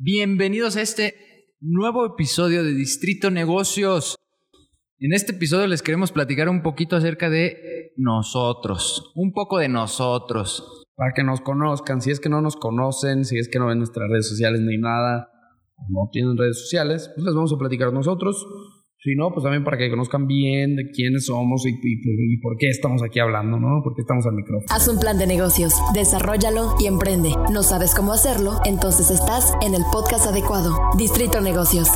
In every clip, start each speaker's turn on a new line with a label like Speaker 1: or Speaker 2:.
Speaker 1: Bienvenidos a este nuevo episodio de Distrito Negocios. En este episodio les queremos platicar un poquito acerca de nosotros, un poco de nosotros.
Speaker 2: Para que nos conozcan, si es que no nos conocen, si es que no ven nuestras redes sociales ni nada, no tienen redes sociales, pues les vamos a platicar nosotros. Si no, pues también para que conozcan bien de quiénes somos y, y, por qué estamos aquí hablando, ¿no? Por qué estamos al micrófono.
Speaker 3: Haz un plan de negocios, desarrollalo y emprende. ¿No sabes cómo hacerlo? Entonces estás en el podcast adecuado. Distrito Negocios.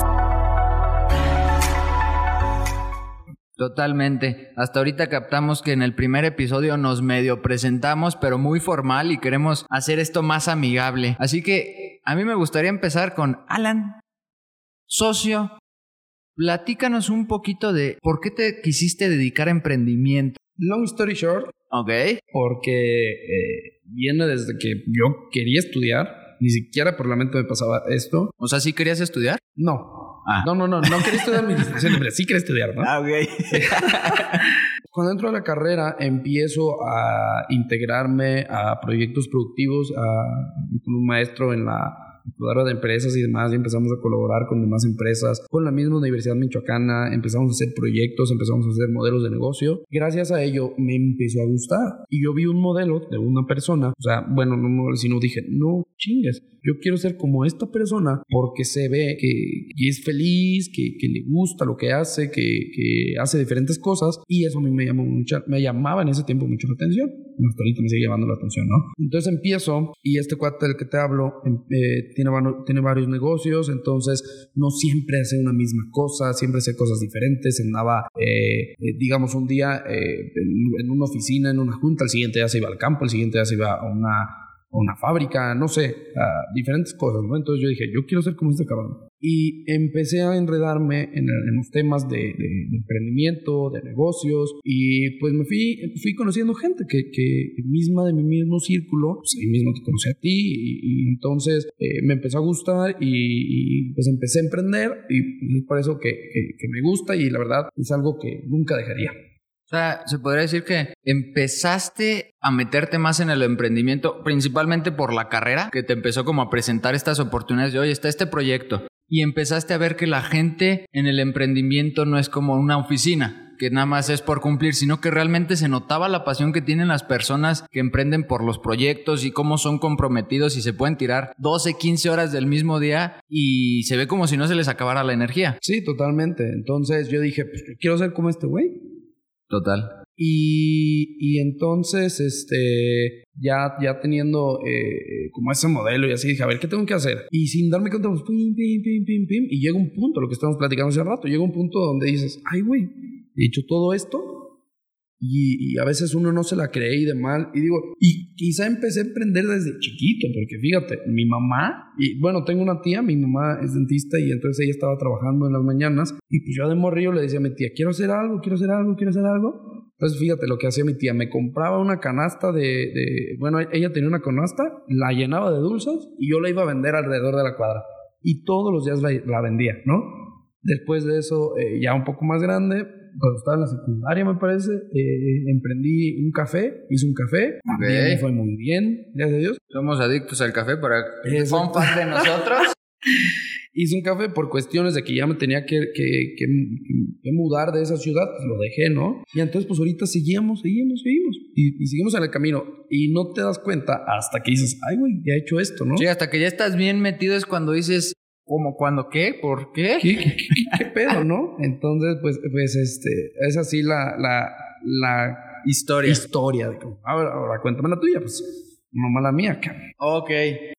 Speaker 1: Totalmente. Hasta ahorita captamos que en el primer episodio nos medio presentamos, pero muy formal y queremos hacer esto más amigable. Así que a mí me gustaría empezar con Alan, socio Platícanos un poquito de por qué te quisiste dedicar a emprendimiento.
Speaker 2: Long story short.
Speaker 1: Ok.
Speaker 2: Porque eh, viene desde que yo quería estudiar. Ni siquiera por la mente me pasaba esto.
Speaker 1: O sea, ¿sí querías estudiar?
Speaker 2: No. Ah. No, no, no. No quería estudiar administración, pero sí quería estudiar, ¿no?
Speaker 1: Ah, ok.
Speaker 2: Cuando entro a la carrera, empiezo a integrarme a proyectos productivos, a, con un maestro en la incubadora de empresas y demás, y empezamos a colaborar con demás empresas, con la misma Universidad Michoacana, empezamos a hacer proyectos, empezamos a hacer modelos de negocio. Gracias a ello me empezó a gustar. Y yo vi un modelo de una persona, o sea, bueno, no, sino dije, no chingues, yo quiero ser como esta persona porque se ve que, es feliz, que, que, le gusta lo que hace, que, que, hace diferentes cosas y eso a mí me, llamó mucho, me llamaba en ese tiempo mucho la atención. Hasta ahorita me sigue llamando la atención, ¿no? Entonces empiezo y este cuate del que te hablo em, eh, tiene, tiene varios negocios, entonces no siempre hace una misma cosa, siempre hace cosas diferentes. Andaba, eh, eh, digamos, un día en, en una oficina, en una junta, el siguiente día se iba al campo, el siguiente día se iba a una una fábrica, no sé, diferentes cosas, ¿no? Entonces yo dije, yo quiero ser como este cabrón. Y empecé a enredarme en, los temas de, emprendimiento, de negocios, y pues me fui, fui conociendo gente que, que misma de mi mismo círculo, pues ahí mismo te conocí a ti, y, entonces eh, me empezó a gustar y, pues empecé a emprender, y es por eso que, que me gusta y la verdad es algo que nunca dejaría.
Speaker 1: O sea, se podría decir que empezaste a meterte más en el emprendimiento, principalmente por la carrera, que te empezó como a presentar estas oportunidades de, oye, está este proyecto. Y empezaste a ver que la gente en el emprendimiento no es como una oficina, que nada más es por cumplir, sino que realmente se notaba la pasión que tienen las personas que emprenden por los proyectos y cómo son comprometidos y se pueden tirar 12, 15 horas del mismo día y se ve como si no se les acabara la energía.
Speaker 2: Sí, totalmente. Entonces yo dije, pues quiero ser como este güey.
Speaker 1: Total.
Speaker 2: Y, y, entonces, este, ya, ya teniendo eh, como ese modelo y así, dije, a ver, ¿qué tengo que hacer? Y sin darme cuenta, pues, pim, pim, pim, pim, pim, y llega un punto, lo que estamos platicando hace rato, llega un punto donde dices, ay, güey, he hecho todo esto y, a veces uno no se la cree y de mal. Y digo, y quizá empecé a emprender desde chiquito, porque fíjate, mi mamá, y bueno, tengo una tía, mi mamá es dentista y entonces ella estaba trabajando en las mañanas y pues yo de morrillo le decía a mi tía, quiero hacer algo, quiero hacer algo, quiero hacer algo. Entonces fíjate lo que hacía mi tía, me compraba una canasta de, de bueno, ella tenía una canasta, la llenaba de dulces y yo la iba a vender alrededor de la cuadra. Y todos los días la, vendía, ¿no? Después de eso, eh, ya un poco más grande, cuando estaba en la secundaria, me parece, eh, emprendí un café, hice un café, me fue muy bien, gracias a Dios.
Speaker 1: Somos adictos al café para parte de nosotros.
Speaker 2: hice un café por cuestiones de que ya me tenía que, que, que, mudar de esa ciudad, pues lo dejé, ¿no? Y entonces, pues ahorita seguimos, seguimos, seguimos. Y, y, seguimos en el camino. Y no te das cuenta hasta que dices, ay, güey, ya he hecho esto, ¿no?
Speaker 1: Sí, hasta que ya estás bien metido es cuando dices, ¿Cómo, cuándo, qué? ¿Por qué?
Speaker 2: ¿Qué, pedo, no? Entonces, pues, pues, este, es así la, la, la
Speaker 1: historia.
Speaker 2: Historia. Ahora, ahora cuéntame la tuya, pues. No mala mía, cabrón.
Speaker 1: Ok.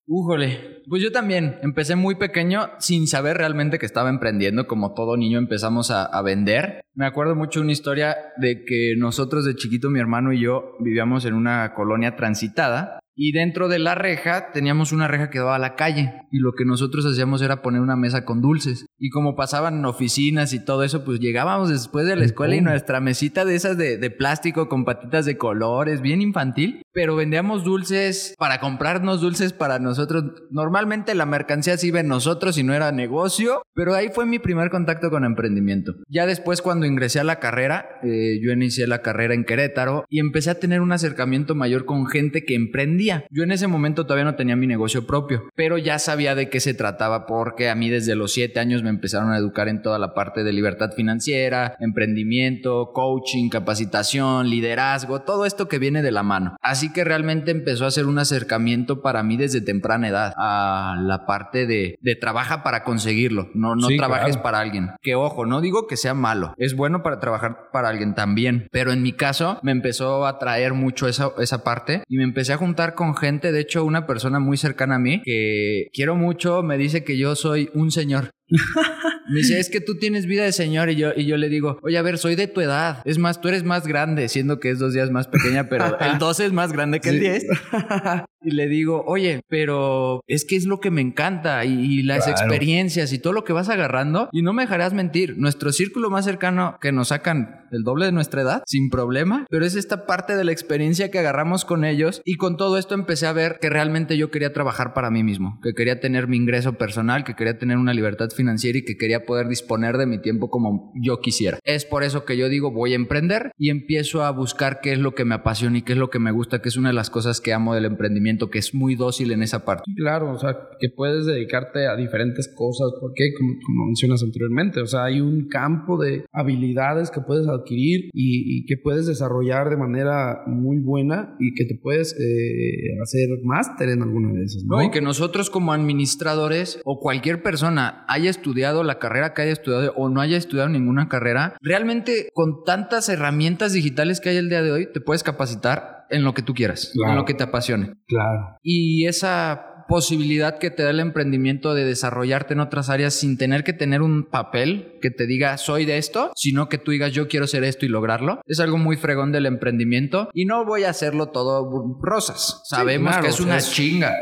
Speaker 1: Újole. Pues yo también empecé muy pequeño sin saber realmente que estaba emprendiendo. Como todo niño empezamos a, a, vender. Me acuerdo mucho una historia de que nosotros de chiquito, mi hermano y yo, vivíamos en una colonia transitada y dentro de la reja teníamos una reja que daba a la calle. Y lo que nosotros hacíamos era poner una mesa con dulces. Y como pasaban oficinas y todo eso, pues llegábamos después de la escuela y nuestra mesita de esas de, de, plástico con patitas de colores, bien infantil. Pero vendíamos dulces para comprarnos dulces para nosotros. Normalmente la mercancía se iba en nosotros y no era negocio. Pero ahí fue mi primer contacto con emprendimiento. Ya después cuando ingresé a la carrera, eh, yo inicié la carrera en Querétaro y empecé a tener un acercamiento mayor con gente que emprendía Yo en ese momento todavía no tenía mi negocio propio, pero ya sabía de qué se trataba porque a mí desde los siete años me empezaron a educar en toda la parte de libertad financiera, emprendimiento, coaching, capacitación, liderazgo, todo esto que viene de la mano. Así que realmente empezó a ser un acercamiento para mí desde temprana edad a la parte de, de trabaja para conseguirlo, no, no trabajes para alguien. Que ojo, no digo que sea malo, es bueno para trabajar para alguien también, pero en mi caso me empezó a traer mucho esa, esa parte y me empecé a juntar con gente, de hecho una persona muy cercana a mí que quiero mucho me dice que yo soy un señor. Me dice, es que tú tienes vida de señor. Y yo, y yo le digo, oye, a ver, soy de tu edad. Es más, tú eres más grande, siendo que es dos días más pequeña, pero el 12 es más grande que el 10. y le digo, oye, pero es que es lo que me encanta y, las experiencias y todo lo que vas agarrando. Y no me dejarás mentir, nuestro círculo más cercano que nos sacan el doble de nuestra edad, sin problema, pero es esta parte de la experiencia que agarramos con ellos. Y con todo esto empecé a ver que realmente yo quería trabajar para mí mismo, que quería tener mi ingreso personal, que quería tener una libertad financiera y que quería poder disponer de mi tiempo como yo quisiera. Es por eso que yo digo voy a emprender y empiezo a buscar qué es lo que me apasiona y qué es lo que me gusta, que es una de las cosas que amo del emprendimiento, que es muy dócil en esa parte.
Speaker 2: Claro, o sea, que puedes dedicarte a diferentes cosas, porque como, como mencionas anteriormente, o sea, hay un campo de habilidades que puedes adquirir y, que puedes desarrollar de manera muy buena y que te puedes eh, hacer máster en alguna de esas, ¿no?
Speaker 1: Y que nosotros como administradores o cualquier persona haya estudiado la carrera que haya estudiado o no haya estudiado ninguna carrera, realmente con tantas herramientas digitales que hay el día de hoy, te puedes capacitar en lo que tú quieras, en lo que te apasione.
Speaker 2: Claro.
Speaker 1: Y esa posibilidad que te da el emprendimiento de desarrollarte en otras áreas sin tener que tener un papel que te diga soy de esto, sino que tú digas yo quiero ser esto y lograrlo. Es algo muy fregón del emprendimiento y no voy a hacerlo todo rosas. Sabemos que es una chinga.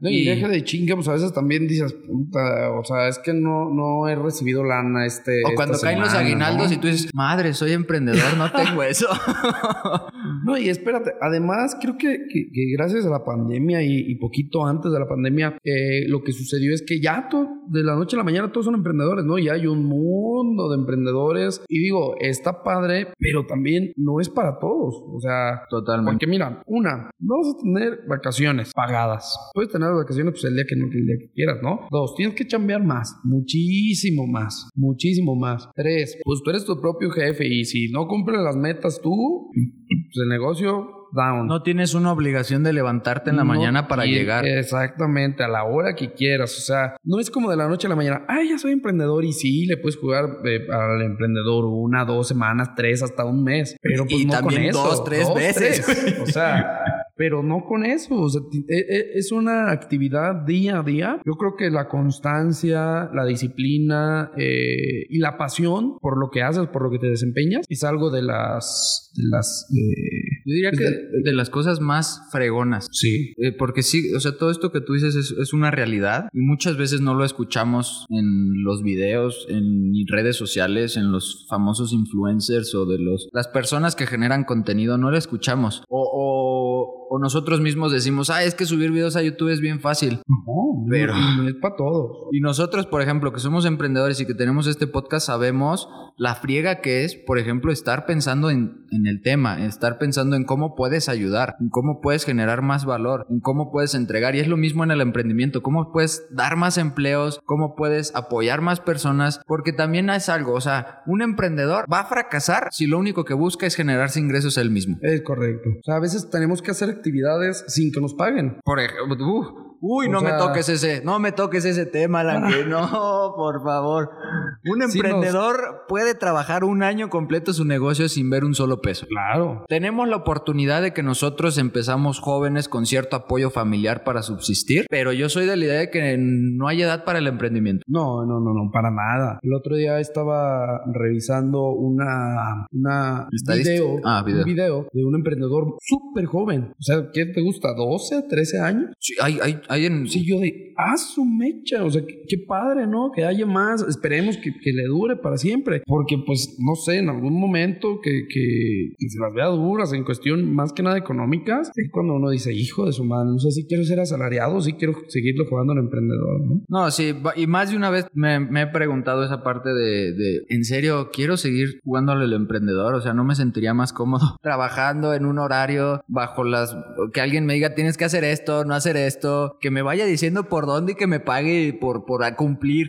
Speaker 2: Y, deja de chinga, pues a veces también dices, puta, o sea, es que no, no he recibido lana este.
Speaker 1: O cuando caen los aguinaldos y tú dices, madre, soy emprendedor, no tengo eso.
Speaker 2: no, y espérate, además creo que, que, gracias a la pandemia y, y poquito antes de la pandemia, eh, lo que sucedió es que ya de la noche a la mañana todos son emprendedores, ¿no? Ya hay un mundo de emprendedores. Y digo, está padre, pero también no es para todos. O sea,
Speaker 1: totalmente.
Speaker 2: Porque mira, una, vamos a tener vacaciones pagadas. Puedes tener vacaciones pues, el día que no, el día que quieras, ¿no? Dos, tienes que chambear más, muchísimo más, muchísimo más. Tres, pues tú eres tu propio jefe y si no cumples las metas tú, pues el negocio
Speaker 1: no tienes una obligación de levantarte en la mañana para llegar.
Speaker 2: Exactamente, a la hora que quieras. O sea, no es como de la noche a la mañana, ay, ya soy emprendedor y sí, le puedes jugar eh, al emprendedor una, dos semanas, tres, hasta un mes. Pero pues no con eso.
Speaker 1: Dos, tres veces.
Speaker 2: O sea, pero no con eso. O sea, e, e, es una actividad día a día. Yo creo que la constancia, la disciplina eh, y la pasión por lo que haces, por lo que te desempeñas, es algo de las... De las
Speaker 1: eh, Yo diría que de, las cosas más fregonas.
Speaker 2: Sí.
Speaker 1: Eh, porque sí, o sea, todo esto que tú dices es, es, una realidad y muchas veces no lo escuchamos en los videos, en redes sociales, en los famosos influencers o de los las personas que generan contenido, no lo escuchamos. o, o o nosotros mismos decimos, ah, es que subir videos a YouTube es bien fácil.
Speaker 2: No, pero no es para todos.
Speaker 1: Y nosotros, por ejemplo, que somos emprendedores y que tenemos este podcast, sabemos la friega que es, por ejemplo, estar pensando en, en el tema, estar pensando en cómo puedes ayudar, en cómo puedes generar más valor, en cómo puedes entregar. Y es lo mismo en el emprendimiento, cómo puedes dar más empleos, cómo puedes apoyar más personas, porque también es algo, o sea, un emprendedor va a fracasar si lo único que busca es generarse ingresos él mismo.
Speaker 2: Es correcto. O sea, a veces tenemos que hacer actividades sin que nos paguen.
Speaker 1: Por ejemplo, Uy, no me toques ese, no me toques ese tema, Lanque. no, por favor. Un emprendedor puede trabajar un año completo su negocio sin ver un solo peso.
Speaker 2: Claro.
Speaker 1: Tenemos la oportunidad de que nosotros empezamos jóvenes con cierto apoyo familiar para subsistir, pero yo soy de la idea de que no hay edad para el emprendimiento.
Speaker 2: No, no, no, no, para nada. El otro día estaba revisando una, una video,
Speaker 1: ah, video,
Speaker 2: un video de un emprendedor súper joven. O sea, ¿qué te gusta? ¿12, 13 años?
Speaker 1: Sí, hay, hay, hay en...
Speaker 2: Sí, yo de, ah, su mecha, o sea, qué, padre, ¿no? Que haya más, esperemos que, que, le dure para siempre, porque pues, no sé, en algún momento que, que, se las vea duras en cuestión más que nada económicas, es cuando uno dice, hijo de su madre, no sé si quiero ser asalariado, si quiero seguirlo jugando al emprendedor, ¿no?
Speaker 1: No, sí, y más de una vez me, he preguntado esa parte de, de, ¿en serio quiero seguir jugándole al emprendedor? O sea, no me sentiría más cómodo trabajando en un horario bajo las... que alguien me diga, tienes que hacer esto, no hacer esto, que me vaya diciendo por dónde y que me pague por, por cumplir,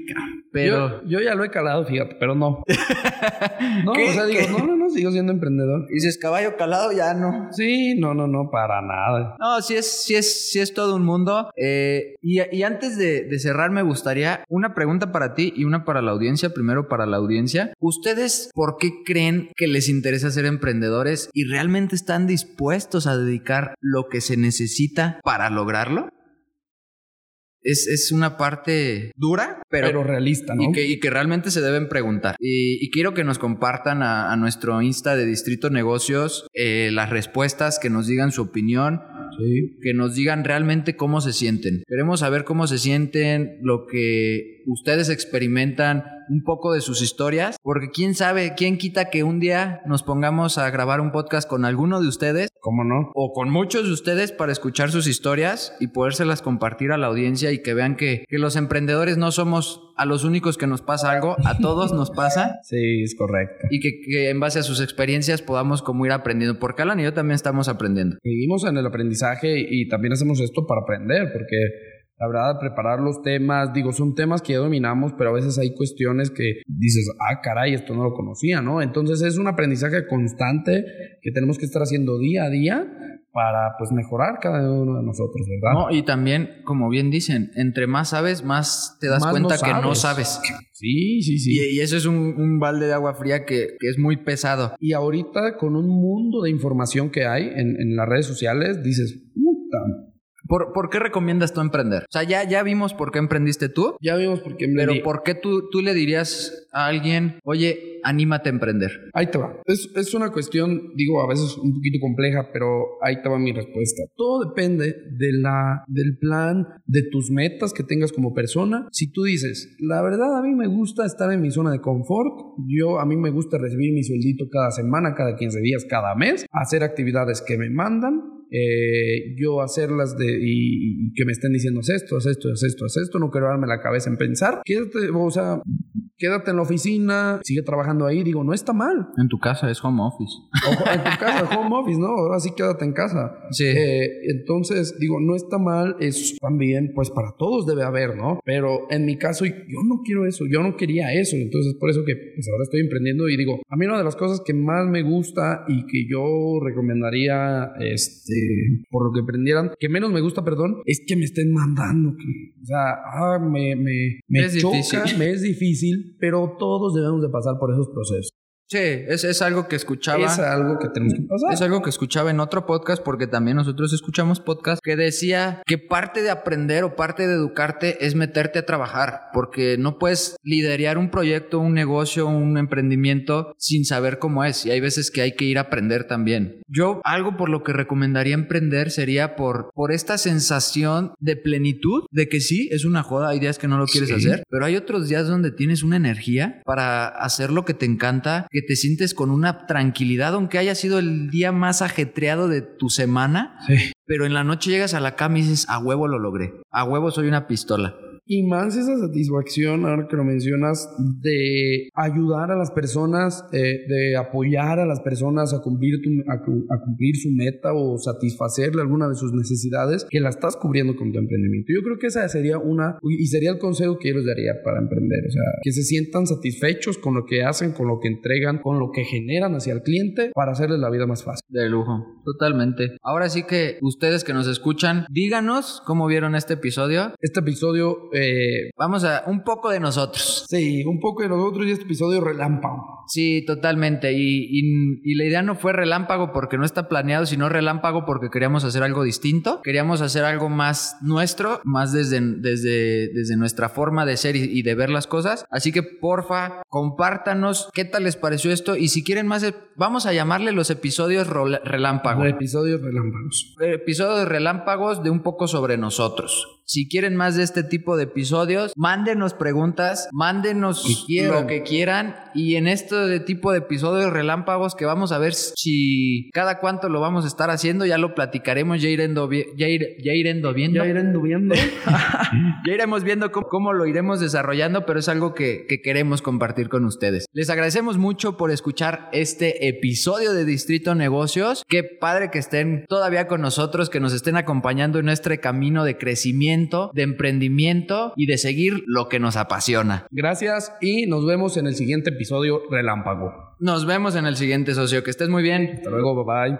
Speaker 1: pero...
Speaker 2: Yo, ya lo he calado, fíjate, pero no. no, o sea, digo, no, no, no, sigo siendo emprendedor.
Speaker 1: Dices, caballo calado, ya no.
Speaker 2: Sí, no, no, no, para nada.
Speaker 1: No, sí es, sí es, sí es todo un mundo. Eh, y, y, antes de, de cerrar, me gustaría una pregunta para ti y una para la audiencia. Primero para la audiencia. ¿Ustedes por qué creen que les interesa ser emprendedores y realmente están dispuestos a dedicar lo que se necesita para lograrlo? Es, una parte dura, pero,
Speaker 2: realista, ¿no?
Speaker 1: Y que, realmente se deben preguntar. Y, quiero que nos compartan a, nuestro Insta de Distrito Negocios eh, las respuestas, que nos digan su opinión, que nos digan realmente cómo se sienten. Queremos saber cómo se sienten, lo que ustedes experimentan, un poco de sus historias, porque quién sabe, quién quita que un día nos pongamos a grabar un podcast con alguno de ustedes.
Speaker 2: ¿Cómo no?
Speaker 1: O con muchos de ustedes para escuchar sus historias y podérselas compartir a la audiencia y que vean que, que los emprendedores no somos a los únicos que nos pasa algo, a todos nos pasa.
Speaker 2: Sí, es correcto.
Speaker 1: Y que, que, en base a sus experiencias podamos como ir aprendiendo, porque Alan y yo también estamos aprendiendo.
Speaker 2: Vivimos en el aprendizaje y también hacemos esto para aprender, porque la verdad, preparar los temas, digo, son temas que ya dominamos, pero a veces hay cuestiones que dices, ah, caray, esto no lo conocía, ¿no? Entonces es un aprendizaje constante que tenemos que estar haciendo día a día para pues mejorar cada uno de nosotros, ¿verdad?
Speaker 1: No, y también, como bien dicen, entre más sabes, más te das cuenta que no sabes.
Speaker 2: Sí, sí, sí.
Speaker 1: Y, eso es un, balde de agua fría que, es muy pesado.
Speaker 2: Y ahorita con un mundo de información que hay en, en las redes sociales, dices, puta,
Speaker 1: ¿Por, qué recomiendas tú emprender? O sea, ya, ya vimos por qué emprendiste tú.
Speaker 2: Ya vimos por qué emprendí.
Speaker 1: Pero ¿por qué tú, tú le dirías a alguien, oye, anímate a emprender?
Speaker 2: Ahí te va. Es, es una cuestión, digo, a veces un poquito compleja, pero ahí te va mi respuesta. Todo depende de la, del plan, de tus metas que tengas como persona. Si tú dices, la verdad a mí me gusta estar en mi zona de confort, yo a mí me gusta recibir mi sueldito cada semana, cada 15 días, cada mes, hacer actividades que me mandan, eh, yo hacerlas de y, que me estén diciendo haz esto, haz esto, haz esto, haz esto, no quiero darme la cabeza en pensar, quédate, o sea, quédate en la oficina, sigue trabajando ahí, digo, no está mal.
Speaker 1: En tu casa es home office.
Speaker 2: en tu casa es home office, ¿no? Ahora sí quédate en casa.
Speaker 1: Sí.
Speaker 2: Eh, entonces, digo, no está mal, es también, pues para todos debe haber, ¿no? Pero en mi caso, yo no quiero eso, yo no quería eso, entonces por eso que pues ahora estoy emprendiendo y digo, a mí una de las cosas que más me gusta y que yo recomendaría, este, por lo que emprendieran, que menos me gusta, perdón, es que me estén mandando, o sea, ah, me, me, me choca, me es difícil, pero todos debemos de pasar por esos procesos.
Speaker 1: Sí, es, es, algo que escuchaba.
Speaker 2: Es algo que tenemos que pasar.
Speaker 1: Es algo que escuchaba en otro podcast, porque también nosotros escuchamos podcast que decía que parte de aprender o parte de educarte es meterte a trabajar, porque no puedes liderar un proyecto, un negocio, un emprendimiento sin saber cómo es. Y hay veces que hay que ir a aprender también. Yo, algo por lo que recomendaría emprender sería por, por esta sensación de plenitud, de que sí, es una joda, hay días que no lo quieres hacer, pero hay otros días donde tienes una energía para hacer lo que te encanta, que te sientes con una tranquilidad, aunque haya sido el día más ajetreado de tu semana. Pero en la noche llegas a la cama y dices, a huevo lo logré. A huevo soy una pistola.
Speaker 2: Y más esa satisfacción, ahora que lo mencionas, de ayudar a las personas, eh, de apoyar a las personas a cumplir, a, cumplir su meta o satisfacerle alguna de sus necesidades, que la estás cubriendo con tu emprendimiento. Yo creo que esa sería una, y sería el consejo que yo les daría para emprender. O sea, que se sientan satisfechos con lo que hacen, con lo que entregan, con lo que generan hacia el cliente para hacerles la vida más fácil.
Speaker 1: De lujo, totalmente. Ahora sí que ustedes que nos escuchan, díganos cómo vieron este episodio.
Speaker 2: Este episodio Eh,
Speaker 1: Vamos a un poco de nosotros.
Speaker 2: sí, un poco de nosotros y este episodio relámpago.
Speaker 1: Sí, totalmente. Y, y- y la idea no fue relámpago porque no está planeado, sino relámpago porque queríamos hacer algo distinto. Queríamos hacer algo más nuestro, más desde, desde, desde nuestra forma de ser y, y de ver las cosas. Así que porfa, compártanos qué tal les pareció esto. Y si quieren más, eh, vamos a llamarle los episodios rola- relámpago.
Speaker 2: Episodios relámpagos.
Speaker 1: episodios relámpagos de un poco sobre nosotros. Si quieren más de este tipo de episodios, mándenos preguntas, mándenos lo que quieran. Y en este de tipo de episodios relámpagos que vamos a ver si cada cuánto lo vamos a estar haciendo, ya lo platicaremos, ya, irendo ya, ir- ya irendo viendo.
Speaker 2: Ya irán viendo.
Speaker 1: Ya iremos viendo cómo, cómo lo iremos desarrollando, pero es algo que, que queremos compartir con ustedes. Les agradecemos mucho por escuchar este episodio de Distrito Negocios. Qué padre que estén todavía con nosotros, que nos estén acompañando en nuestro camino de crecimiento, de emprendimiento y de seguir lo que nos apasiona.
Speaker 2: Gracias y nos vemos en el siguiente episodio relámpago.
Speaker 1: Nos vemos en el siguiente socio. Que estés muy bien.
Speaker 2: Hasta luego, bye bye.